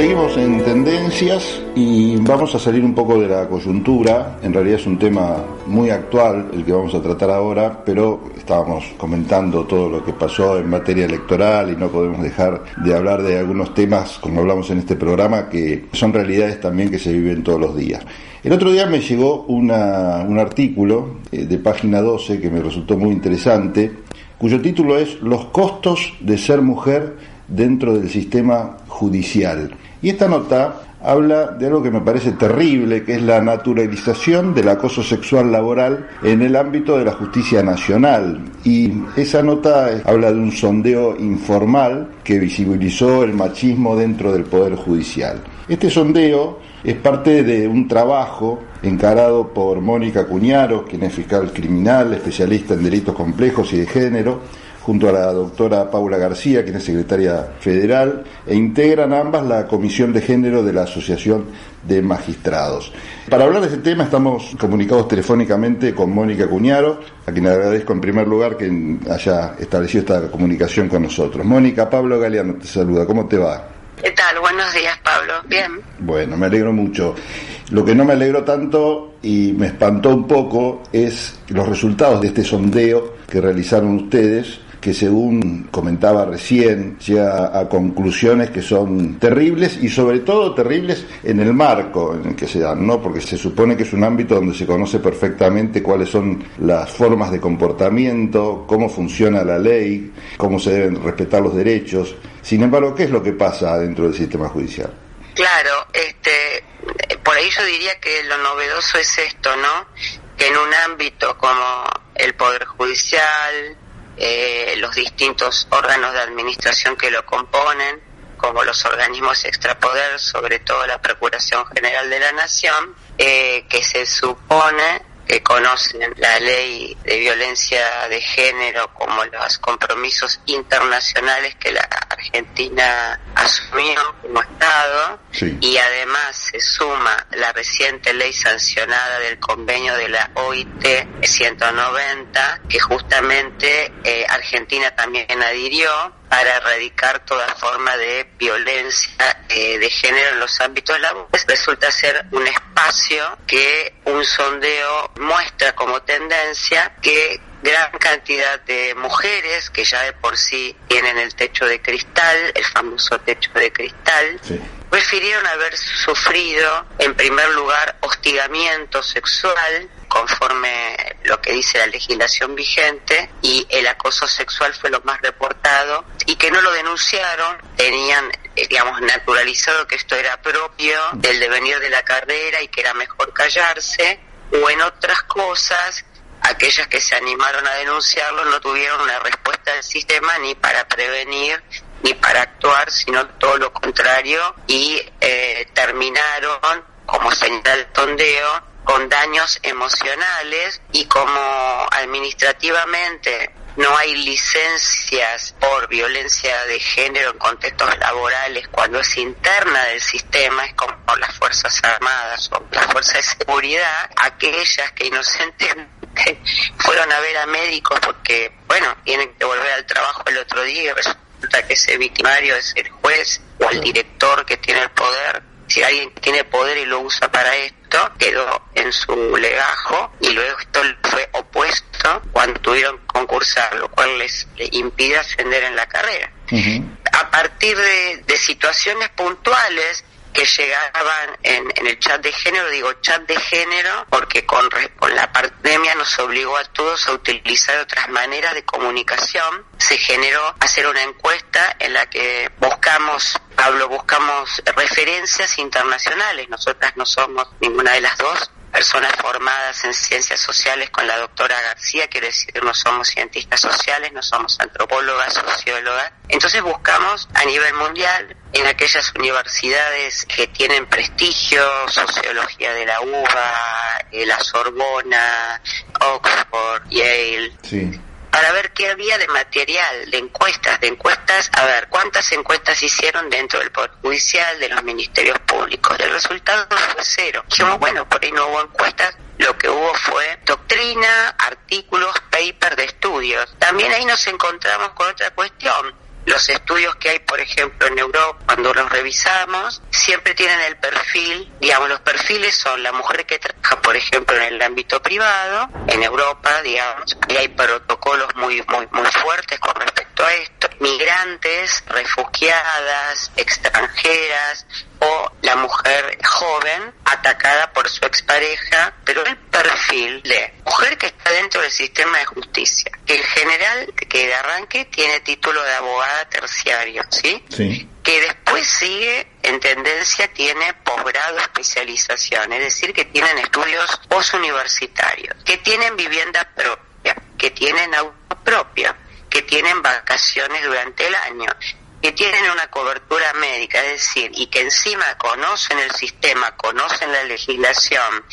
Seguimos en tendencias y vamos a salir un poco de la coyuntura. En realidad es un tema muy actual el que vamos a tratar ahora, pero estábamos comentando todo lo que pasó en materia electoral y no podemos dejar de hablar de algunos temas, como hablamos en este programa, que son realidades también que se viven todos los días. El otro día me llegó un artículo eh, de página 12 que me resultó muy interesante, cuyo título es Los costos de ser mujer dentro del sistema judicial. Y esta nota habla de algo que me parece terrible, que es la naturalización del acoso sexual laboral en el ámbito de la justicia nacional. Y esa nota habla de un sondeo informal que visibilizó el machismo dentro del Poder Judicial. Este sondeo es parte de un trabajo encarado por Mónica Cuñaro, quien es fiscal criminal, especialista en delitos complejos y de género, junto a la doctora Paula García, quien es secretaria federal, e integran ambas la Comisión de Género de la Asociación de Magistrados. Para hablar de este tema estamos comunicados telefónicamente con Mónica Cuñaro, a quien agradezco en primer lugar que haya establecido esta comunicación con nosotros. Mónica, Pablo Galeano te saluda, ¿cómo te va? ¿Qué tal? Buenos días, Pablo. Bien. Bueno, me alegro mucho. Lo que no me alegro tanto y me espantó un poco es los resultados de este sondeo que realizaron ustedes que según comentaba recién llega a conclusiones que son terribles y sobre todo terribles en el marco en el que se dan, ¿no? Porque se supone que es un ámbito donde se conoce perfectamente cuáles son las formas de comportamiento, cómo funciona la ley, cómo se deben respetar los derechos. Sin embargo, ¿qué es lo que pasa dentro del sistema judicial? Claro, este, por ahí yo diría que lo novedoso es esto, ¿no? Que en un ámbito como el Poder Judicial, eh, los distintos órganos de administración que lo componen, como los organismos extrapoder, sobre todo la Procuración General de la Nación, eh, que se supone que conocen la ley de violencia de género como los compromisos internacionales que la Argentina asumió como Estado y además se suma la reciente ley sancionada del convenio de la OIT 190 que justamente eh, Argentina también adhirió para erradicar toda forma de violencia eh, de género en los ámbitos laborales. Resulta ser un espacio que un sondeo muestra como tendencia que gran cantidad de mujeres que ya de por sí tienen el techo de cristal, el famoso techo de cristal, refirieron haber sufrido en primer lugar hostigamiento sexual conforme lo que dice la legislación vigente y el acoso sexual fue lo más reportado y que no lo denunciaron, tenían eh, digamos naturalizado que esto era propio del devenir de la carrera y que era mejor callarse o en otras cosas aquellas que se animaron a denunciarlo no tuvieron una respuesta del sistema ni para prevenir ni para actuar, sino todo lo contrario y eh, terminaron, como señala el tondeo, con daños emocionales y como administrativamente no hay licencias por violencia de género en contextos laborales cuando es interna del sistema, es como las Fuerzas Armadas o las Fuerzas de Seguridad, aquellas que inocentemente fueron a ver a médicos porque, bueno, tienen que volver al trabajo el otro día y resulta que ese victimario es el juez o el director que tiene el poder. Si alguien tiene poder y lo usa para esto, quedó en su legajo y luego esto fue opuesto cuando tuvieron que concursar, lo cual les, impide ascender en la carrera. A partir de, situaciones puntuales, que llegaban en, el chat de género, digo chat de género, porque con, con la pandemia nos obligó a todos a utilizar otras maneras de comunicación. Se generó hacer una encuesta en la que buscamos Pablo, buscamos referencias internacionales. Nosotras no somos ninguna de las dos personas formadas en ciencias sociales con la doctora García, quiere decir, no somos cientistas sociales, no somos antropólogas, sociólogas. Entonces buscamos a nivel mundial en aquellas universidades que tienen prestigio, sociología de la UBA, eh, la Sorbona, Oxford, Yale. Sí para ver qué había de material, de encuestas, de encuestas, a ver, cuántas encuestas hicieron dentro del Poder Judicial, de los ministerios públicos. El resultado fue cero. Dijimos, bueno, por ahí no hubo encuestas, lo que hubo fue doctrina, artículos, paper de estudios. También ahí nos encontramos con otra cuestión los estudios que hay, por ejemplo, en Europa, cuando los revisamos, siempre tienen el perfil, digamos, los perfiles son la mujer que trabaja, por ejemplo, en el ámbito privado, en Europa, digamos, y hay protocolos muy, muy, muy fuertes con respecto a esto, migrantes, refugiadas, extranjeras, o la mujer joven atacada por su expareja, pero el perfil de mujer que está dentro del sistema de justicia, que en general, que de arranque tiene título de abogada terciario, ¿sí? Sí. Que después sigue, en tendencia, tiene posgrado especialización, es decir, que tienen estudios postuniversitarios, que tienen vivienda propia, que tienen auto propio, que tienen vacaciones durante el año, que tienen una cobertura médica, es decir, y que encima conocen el sistema, conocen la legislación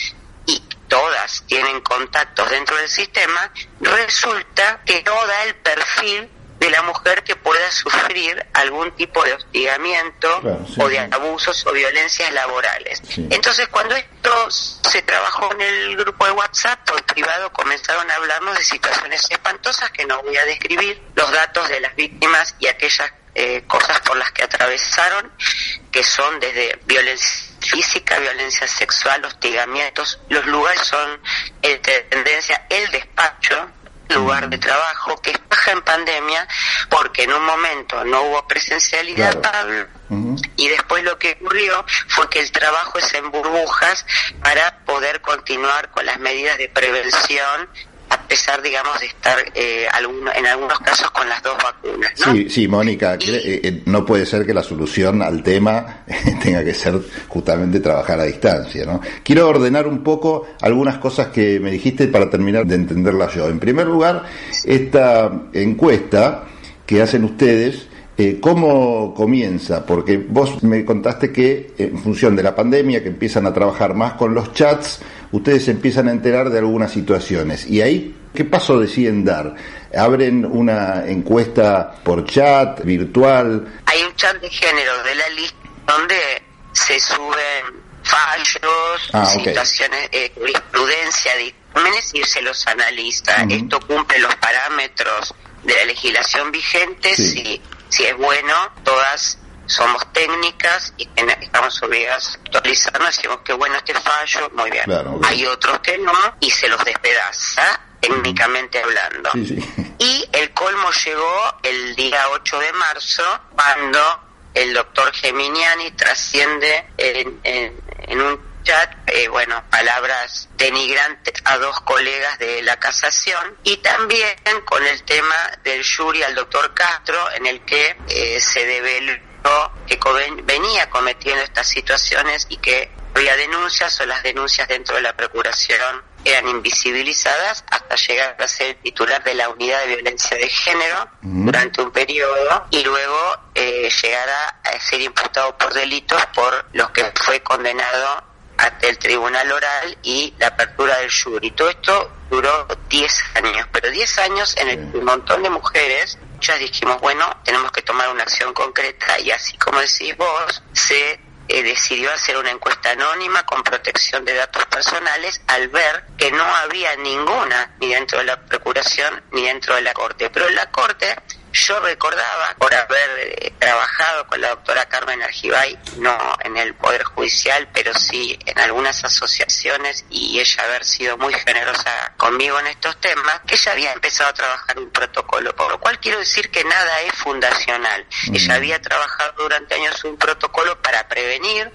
y todas tienen contactos dentro del sistema, resulta que no el perfil de la mujer que pueda sufrir algún tipo de hostigamiento o de abusos o violencias laborales. Entonces, cuando esto se trabajó en el grupo de WhatsApp, por privado comenzaron a hablarnos de situaciones espantosas que no voy a describir, los datos de las víctimas y aquellas eh, cosas por las que atravesaron, que son desde violencia física, violencia sexual, hostigamientos. Los lugares son en tendencia el despacho, lugar de trabajo, que es baja en pandemia, porque en un momento no hubo presencialidad y después lo que ocurrió fue que el trabajo es en burbujas para poder continuar con las medidas de prevención pesar, digamos, de estar eh, en algunos casos con las dos vacunas. ¿no? Sí, sí, Mónica, eh, eh, no puede ser que la solución al tema tenga que ser justamente trabajar a distancia. ¿no? Quiero ordenar un poco algunas cosas que me dijiste para terminar de entenderlas yo. En primer lugar, esta encuesta que hacen ustedes, ¿Cómo comienza? Porque vos me contaste que en función de la pandemia, que empiezan a trabajar más con los chats, ustedes empiezan a enterar de algunas situaciones. Y ahí, ¿qué paso deciden dar? ¿Abren una encuesta por chat, virtual? Hay un chat de género de la lista donde se suben fallos, ah, situaciones, eh, jurisprudencia, dictámenes y se los analiza. Esto cumple los parámetros de la legislación vigente, si, si es bueno, todas somos técnicas y estamos obligadas a actualizarnos, decimos que bueno este fallo, muy bien. Hay otros que no y se los despedaza técnicamente hablando. Y el colmo llegó el día 8 de marzo cuando el doctor Geminiani trasciende en, en, un chat, eh, bueno, palabras denigrantes a dos colegas de la casación y también con el tema del jury al doctor Castro en el que eh, se debe que venía cometiendo estas situaciones y que había denuncias o las denuncias dentro de la Procuración eran invisibilizadas hasta llegar a ser titular de la unidad de violencia de género durante un periodo y luego eh, llegar a ser imputado por delitos por los que fue condenado ante el tribunal oral y la apertura del jury. Todo esto duró 10 años, pero 10 años en el que un montón de mujeres ya dijimos, bueno, tenemos que tomar una acción concreta y así como decís vos, se eh, decidió hacer una encuesta anónima con protección de datos personales al ver que no había ninguna ni dentro de la Procuración ni dentro de la Corte. Pero la Corte yo recordaba, por haber eh, trabajado con la doctora Carmen Argibay, no en el Poder Judicial, pero sí en algunas asociaciones y ella haber sido muy generosa conmigo en estos temas, que ella había empezado a trabajar un protocolo, por lo cual quiero decir que nada es fundacional. Ella había trabajado durante años un protocolo para prevenir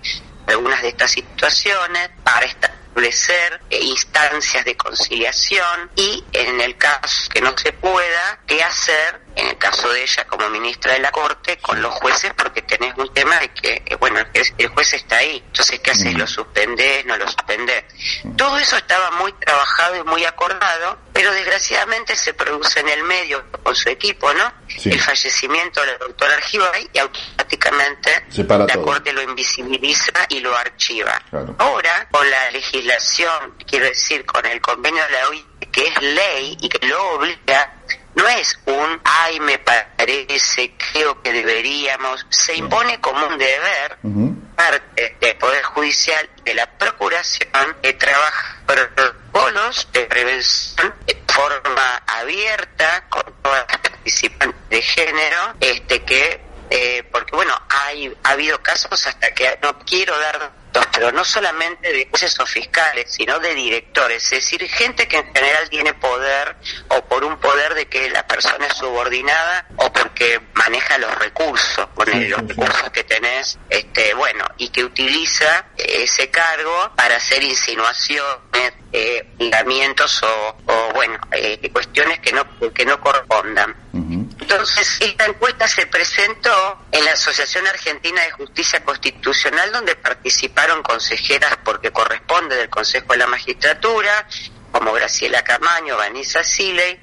algunas de estas situaciones, para establecer eh, instancias de conciliación y en el caso que no se pueda, qué hacer en el caso de ella como ministra de la Corte, con los jueces, porque tenés un tema de que, eh, bueno, el, juez está ahí, entonces, ¿qué haces? ¿Lo suspendés? ¿No lo suspendés? Todo eso estaba muy trabajado y muy acordado, pero desgraciadamente se produce en el medio con su equipo, ¿no? El fallecimiento del doctor Argibay y automáticamente la Corte lo invisibiliza y lo archiva. Ahora, con la legislación, quiero decir, con el convenio de la OIT, que es ley y que lo obliga no es un, ay, me parece, creo que deberíamos, se impone como un deber parte del Poder Judicial, de la Procuración, de trabajar protocolos de prevención de forma abierta con todas las participantes de género, este que, eh, porque bueno, hay, ha habido casos hasta que no quiero dar pero no solamente de procesos fiscales, sino de directores, es decir, gente que en general tiene poder o por un poder de que la persona es subordinada o porque maneja los recursos, con los recursos que tenés, este, bueno, y que utiliza ese cargo para hacer insinuaciones, eh, o, o, bueno, eh, cuestiones que no, que no correspondan. Entonces, esta encuesta se presentó en la Asociación Argentina de Justicia Constitucional, donde participaron consejeras porque corresponde del Consejo de la Magistratura, como Graciela Camaño, Vanessa Siley,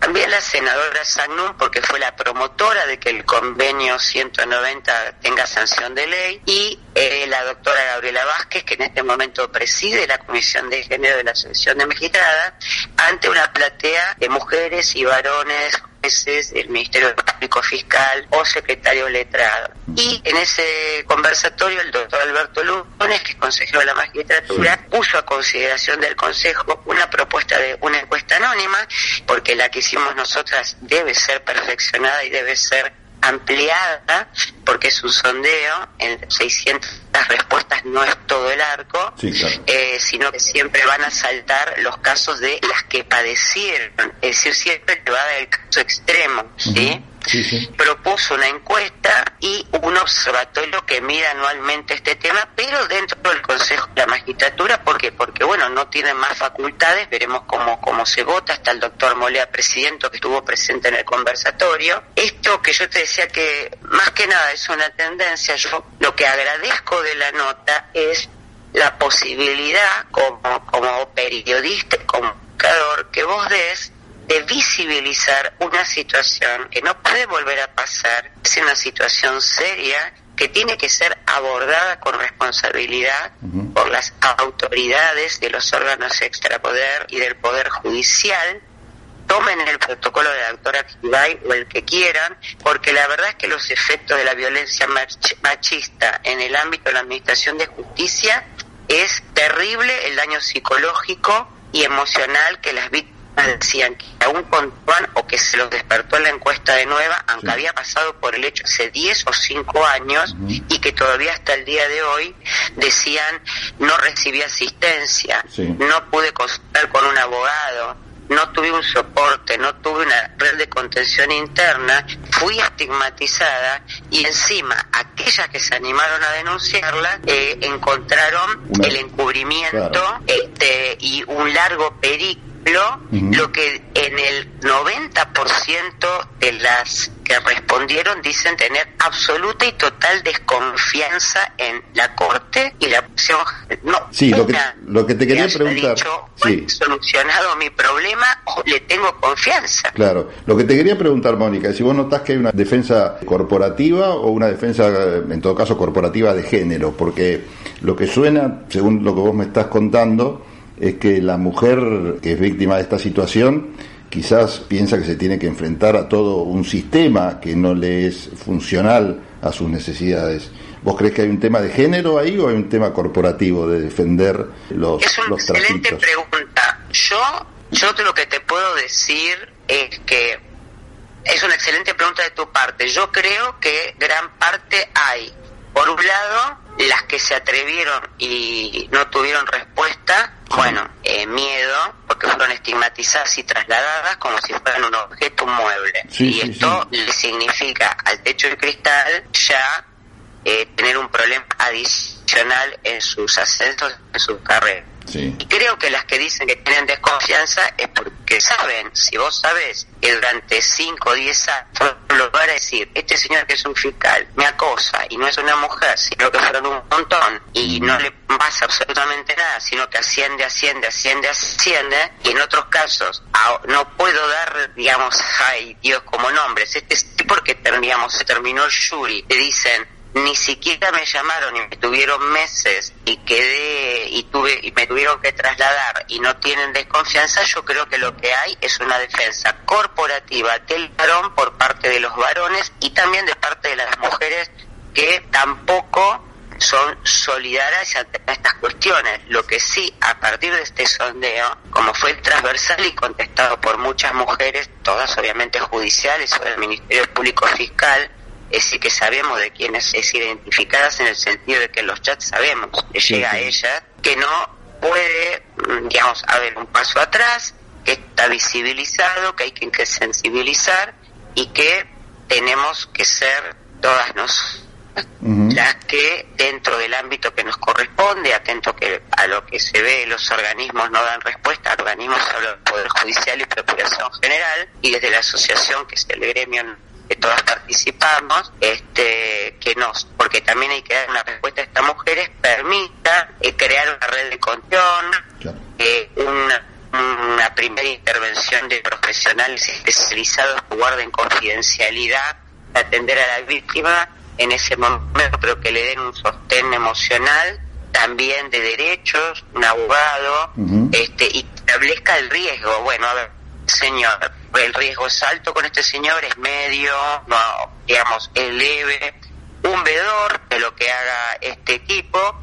también la senadora Sagnum, porque fue la promotora de que el convenio 190 tenga sanción de ley, y eh, la doctora Gabriela Vázquez, que en este momento preside la Comisión de Género de la Asociación de Magistradas, ante una platea de mujeres y varones el Ministerio Público Fiscal o secretario letrado. Y en ese conversatorio el doctor Alberto Lunes, que es consejero de la magistratura, puso a consideración del Consejo una propuesta de una encuesta anónima, porque la que hicimos nosotras debe ser perfeccionada y debe ser ampliada, porque es un sondeo, en 600 respuestas no es todo el arco, eh, sino que siempre van a saltar los casos de las que padecieron, es decir, siempre te va a dar el caso extremo, ¿sí? Propuso una encuesta y un observatorio que mira anualmente este tema, pero dentro del Consejo de la Magistratura, ¿por Porque, bueno, no tienen más facultades, veremos cómo, cómo se vota, está el doctor Molea, presidente, que estuvo presente en el conversatorio. Esto que yo te decía que más que nada es una tendencia, yo lo que agradezco de la nota es la posibilidad como, como periodista, como que vos des de visibilizar una situación que no puede volver a pasar, es una situación seria que tiene que ser abordada con responsabilidad por las autoridades de los órganos extrapoder y del Poder Judicial, tomen el protocolo de la doctora Kibay o el que quieran, porque la verdad es que los efectos de la violencia machista en el ámbito de la Administración de Justicia es terrible el daño psicológico y emocional que las víctimas decían que aún contaban o que se los despertó en la encuesta de nueva, aunque había pasado por el hecho hace 10 o 5 años y que todavía hasta el día de hoy decían no recibí asistencia, no pude consultar con un abogado, no tuve un soporte, no tuve una red de contención interna, fui estigmatizada y encima aquellas que se animaron a denunciarla eh, encontraron el encubrimiento este, y un largo periodo lo que en el 90% de las que respondieron dicen tener absoluta y total desconfianza en la Corte y la opción no sí lo que, lo que te quería preguntar dicho, sí. solucionado mi problema o le tengo confianza claro. Lo que te quería preguntar Mónica si vos notás que hay una defensa corporativa o una defensa en todo caso corporativa de género porque lo que suena según lo que vos me estás contando es que la mujer que es víctima de esta situación quizás piensa que se tiene que enfrentar a todo un sistema que no le es funcional a sus necesidades. ¿Vos crees que hay un tema de género ahí o hay un tema corporativo de defender los Es una excelente pregunta. Yo, yo lo que te puedo decir es que es una excelente pregunta de tu parte. Yo creo que gran parte hay, por un lado, las que se atrevieron y no tuvieron respuesta, bueno, eh, miedo, porque fueron estigmatizadas y trasladadas como si fueran un objeto, un mueble. y esto le significa al techo de cristal ya eh, tener un problema adicional en sus ascensos, en su Y creo que las que dicen que tienen desconfianza es porque saben, si vos sabes que durante 5 o 10 años lo van a decir, este señor que es un fiscal me acosa y no es una mujer, sino que fueron un montón y no le pasa absolutamente nada, sino que asciende, asciende, asciende, asciende, y en otros casos no puedo dar, digamos, ay Dios como nombres, este es porque digamos, se terminó el jury, te dicen, ni siquiera me llamaron y me tuvieron meses y quedé y tuve y me tuvieron que trasladar y no tienen desconfianza, yo creo que lo que hay es una defensa corporativa del varón por parte de los varones y también de parte de las mujeres que tampoco son solidarias ante estas cuestiones. Lo que sí, a partir de este sondeo, como fue transversal y contestado por muchas mujeres, todas obviamente judiciales o del Ministerio Público Fiscal, es decir, que sabemos de quiénes es identificadas en el sentido de que los chats sabemos que llega a ella, que no puede, mm, digamos, haber un paso atrás, que está visibilizado, que hay que sensibilizar y que tenemos que ser todas nosotras las que dentro del ámbito que nos corresponde, atento que a lo que se ve los organismos no dan respuesta, organismos sobre el Poder Judicial y Procuración General, y desde la asociación, que es el gremio que todas participamos, este, que nos, porque también hay que dar una respuesta a estas mujeres, permita eh, crear una red de control, eh, una, una primera intervención de profesionales especializados que guarden confidencialidad, atender a la víctima en ese momento, pero que le den un sostén emocional, también de derechos, un abogado, este, y establezca el riesgo. Bueno, a ver, señor, el riesgo es alto con este señor, es medio, no, digamos, es leve, un vedor de lo que haga este equipo,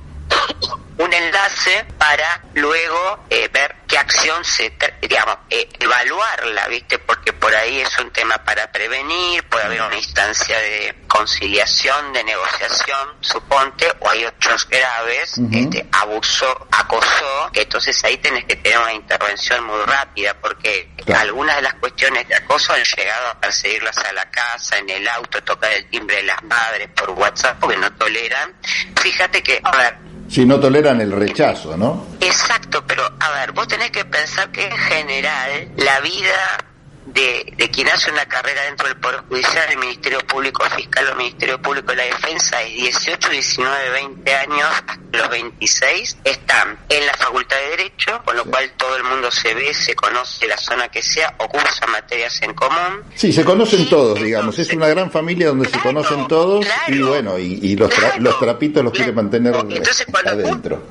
un enlace para luego eh, ver qué acción se, digamos, eh, evaluarla, ¿viste? Porque por ahí es un tema para prevenir, puede haber una instancia de conciliación, de negociación, suponte, o hay otros graves, este, abusó, acosó, que entonces ahí tenés que tener una intervención muy rápida, porque algunas de las cuestiones de acoso han llegado a perseguirlas a la casa, en el auto, tocar el timbre de las madres por WhatsApp, porque no toleran. Fíjate que, a ver, si no toleran el rechazo, ¿no? Exacto, pero a ver, vos tenés que pensar que en general la vida de, de, quien hace una carrera dentro del Poder Judicial, el Ministerio Público Fiscal o el Ministerio Público de la Defensa es 18, 19, 20 años los 26, están en la Facultad de Derecho, con lo cual todo el mundo se ve, se conoce la zona que sea o cursa materias en común. Sí, se conocen todos, digamos, es una gran familia donde se conocen todos y bueno, y, los, los trapitos los quiere mantener Entonces, adentro.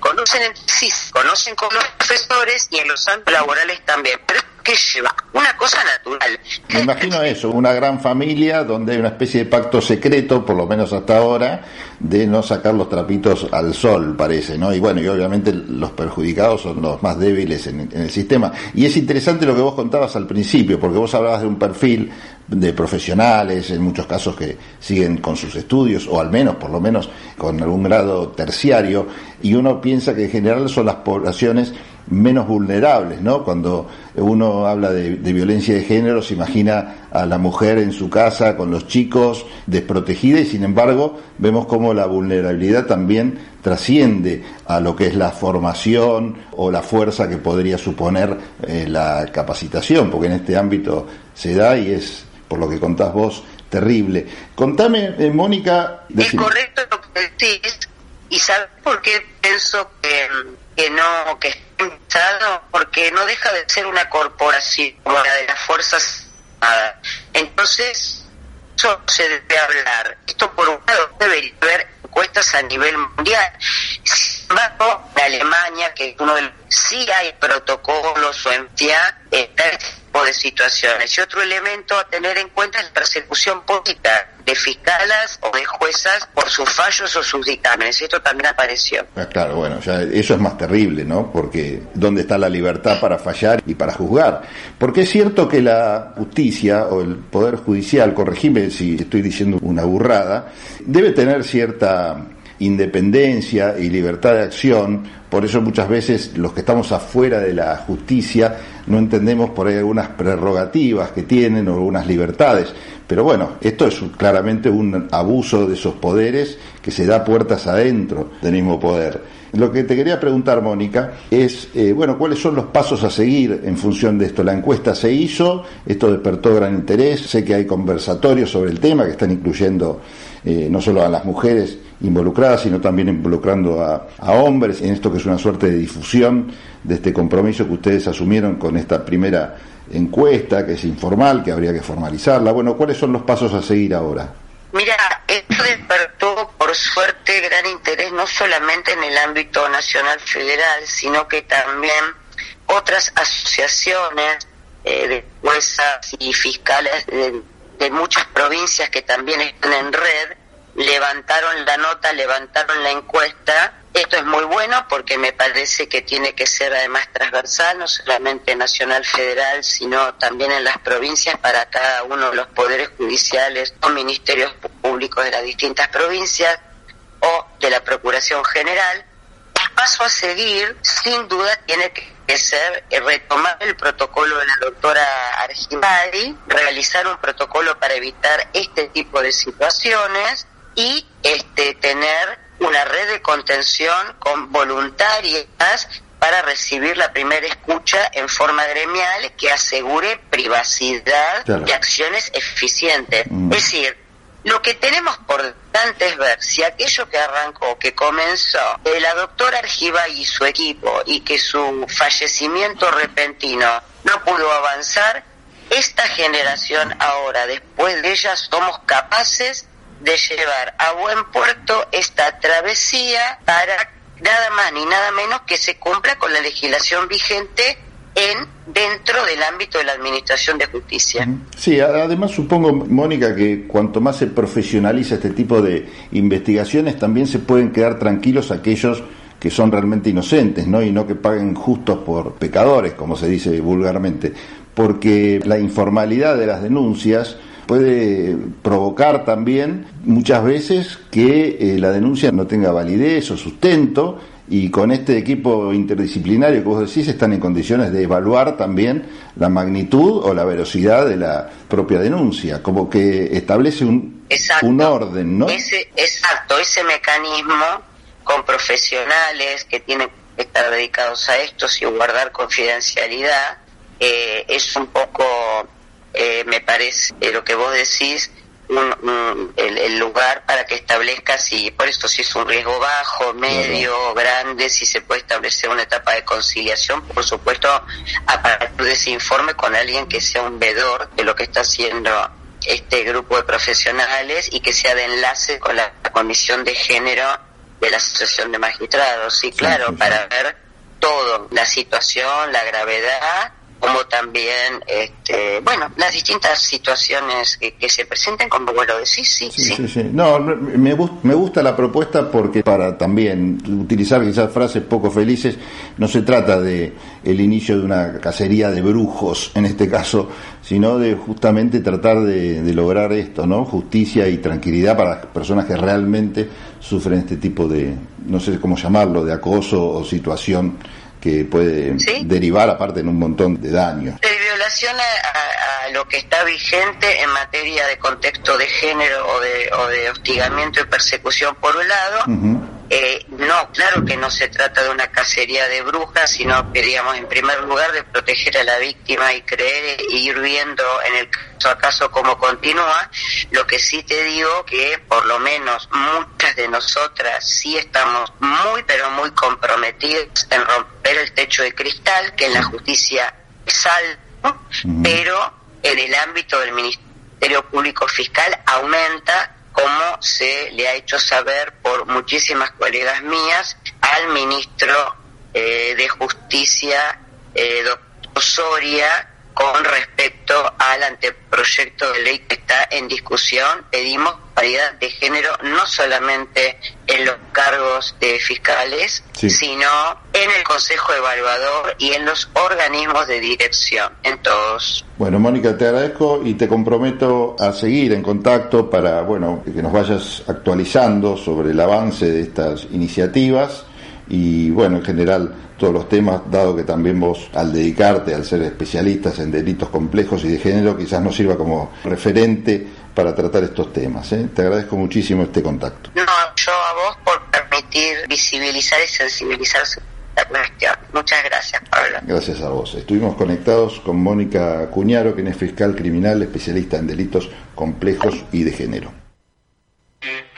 Conocen sí, conocen con los profesores y en los ámbitos laborales también, pero ¿qué lleva? Una cosa natural. Me imagino eso, una gran familia donde hay una especie de pacto secreto, por lo menos hasta ahora, de no sacar los trapitos al sol, parece, ¿no? Y bueno, y obviamente los perjudicados son los más débiles en el sistema. Y es interesante lo que vos contabas al principio, porque vos hablabas de un perfil de profesionales, en muchos casos que siguen con sus estudios, o al menos, por lo menos, con algún grado terciario, y uno piensa que en general son las poblaciones menos vulnerables, ¿no? Cuando uno habla de, violencia de género, se imagina a la mujer en su casa con los chicos desprotegida y sin embargo vemos cómo la vulnerabilidad también trasciende a lo que es la formación o la fuerza que podría suponer eh, la capacitación, porque en este ámbito se da y es, por lo que contás vos, terrible. Contame, eh, Mónica. Es correcto lo que decís, y ¿sabes por qué pienso que, que no, que porque no deja de ser una corporación como la de las Fuerzas Armadas. Entonces, eso se debe hablar. Esto por un lado debe haber encuestas a nivel mundial. Sin embargo, en Alemania, que uno de los, sí hay protocolos o entidad, este tipo de situaciones. Y otro elemento a tener en cuenta es la persecución política de fiscalas o de juezas por sus fallos o sus dictámenes. Esto también apareció. Ah, claro, bueno, ya eso es más terrible, ¿no? Porque ¿dónde está la libertad para fallar y para juzgar? Porque es cierto que la justicia o el Poder Judicial, corregime si estoy diciendo una burrada, debe tener cierta independencia y libertad de acción, por eso muchas veces los que estamos afuera de la justicia no entendemos por ahí algunas prerrogativas que tienen o algunas libertades. Pero bueno, esto es claramente un abuso de esos poderes que se da puertas adentro del mismo poder. Lo que te quería preguntar, Mónica, es, eh, bueno, ¿cuáles son los pasos a seguir en función de esto? La encuesta se hizo, esto despertó gran interés, sé que hay conversatorios sobre el tema que están incluyendo eh, no solo a las mujeres involucradas, sino también involucrando a, a, hombres en esto que es una suerte de difusión de este compromiso que ustedes asumieron con esta primera encuesta, que es informal, que habría que formalizarla. Bueno, ¿cuáles son los pasos a seguir ahora? Mira, esto despertó por suerte gran interés no solamente en el ámbito nacional federal, sino que también otras asociaciones eh, de juezas y fiscales de, muchas provincias que también están en red levantaron la nota, levantaron la encuesta. Esto es muy bueno porque me parece que tiene que ser además transversal, no solamente nacional, federal, sino también en las provincias para cada uno de los poderes judiciales o ministerios públicos de las distintas provincias o de la Procuración General. El paso a seguir, sin duda, tiene que ser retomar el protocolo de la doctora Argimari, realizar un protocolo para evitar este tipo de situaciones y este tener una red de contención con voluntarias para recibir la primera escucha en forma gremial que asegure privacidad y acciones eficientes. Mm. Es decir, lo que tenemos por delante es ver si aquello que arrancó, que comenzó de la doctora Argiva y su equipo y que su fallecimiento repentino no pudo avanzar, esta generación ahora, después de ella, somos capaces de llevar a buen puerto esta travesía para nada más ni nada menos que se cumpla con la legislación vigente en dentro del ámbito de la administración de justicia. Sí, además supongo, Mónica, que cuanto más se profesionaliza este tipo de investigaciones, también se pueden quedar tranquilos aquellos que son realmente inocentes, ¿no? Y no que paguen justos por pecadores, como se dice vulgarmente, porque la informalidad de las denuncias puede provocar también muchas veces que eh, la denuncia no tenga validez o sustento y con este equipo interdisciplinario que vos decís están en condiciones de evaluar también la magnitud o la velocidad de la propia denuncia, como que establece un, un orden, ¿no? Ese, exacto, ese mecanismo con profesionales que tienen que estar dedicados a esto y guardar confidencialidad eh, es un poco eh, me parece eh, lo que vos decís, el, lugar para que establezca si, por esto si es un riesgo bajo, medio, grande, si se puede establecer una etapa de conciliación, por supuesto, a partir de ese informe con alguien que sea un vedor de lo que está haciendo este grupo de profesionales y que sea de enlace con la Comisión de Género de la Asociación de Magistrados. Sí, claro, para ver todo, la situación, la gravedad como también, este, bueno, las distintas situaciones que, se presenten, como vos lo decís, sí, sí. sí. sí, No, me, me gusta la propuesta porque para también utilizar quizás frases poco felices, no se trata de el inicio de una cacería de brujos, en este caso, sino de justamente tratar de, de lograr esto, ¿no? Justicia y tranquilidad para las personas que realmente sufren este tipo de, no sé cómo llamarlo, de acoso o situación que puede derivar aparte en un montón de daños. De violación a, lo que está vigente en materia de contexto de género o de, o de hostigamiento y persecución por un lado, eh, no, claro que no se trata de una cacería de brujas, sino que, digamos, en primer lugar de proteger a la víctima y creer e ir viendo en el caso a caso cómo continúa. Lo que sí te digo que por lo menos muchas de nosotras sí estamos muy, pero muy comprometidas en romper el techo de cristal, que en la justicia es alto, pero en el ámbito del Ministerio Público Fiscal aumenta como se le ha hecho saber por muchísimas colegas mías al ministro eh, de Justicia, eh, doctor Soria, con respecto al anteproyecto de ley que está en discusión. Pedimos paridad de género no solamente en los cargos de fiscales, sino en el Consejo Evaluador y en los organismos de dirección, en todos. Bueno, Mónica, te agradezco y te comprometo a seguir en contacto para, bueno, que nos vayas actualizando sobre el avance de estas iniciativas y, bueno, en general todos los temas, dado que también vos al dedicarte, al ser especialistas en delitos complejos y de género, quizás nos sirva como referente para tratar estos temas. ¿eh? Te agradezco muchísimo este contacto. No, yo a vos por permitir visibilizar y sensibilizar la cuestión. Muchas gracias, Pablo. Gracias a vos. Estuvimos conectados con Mónica Cuñaro, quien es fiscal criminal, especialista en delitos complejos y de género.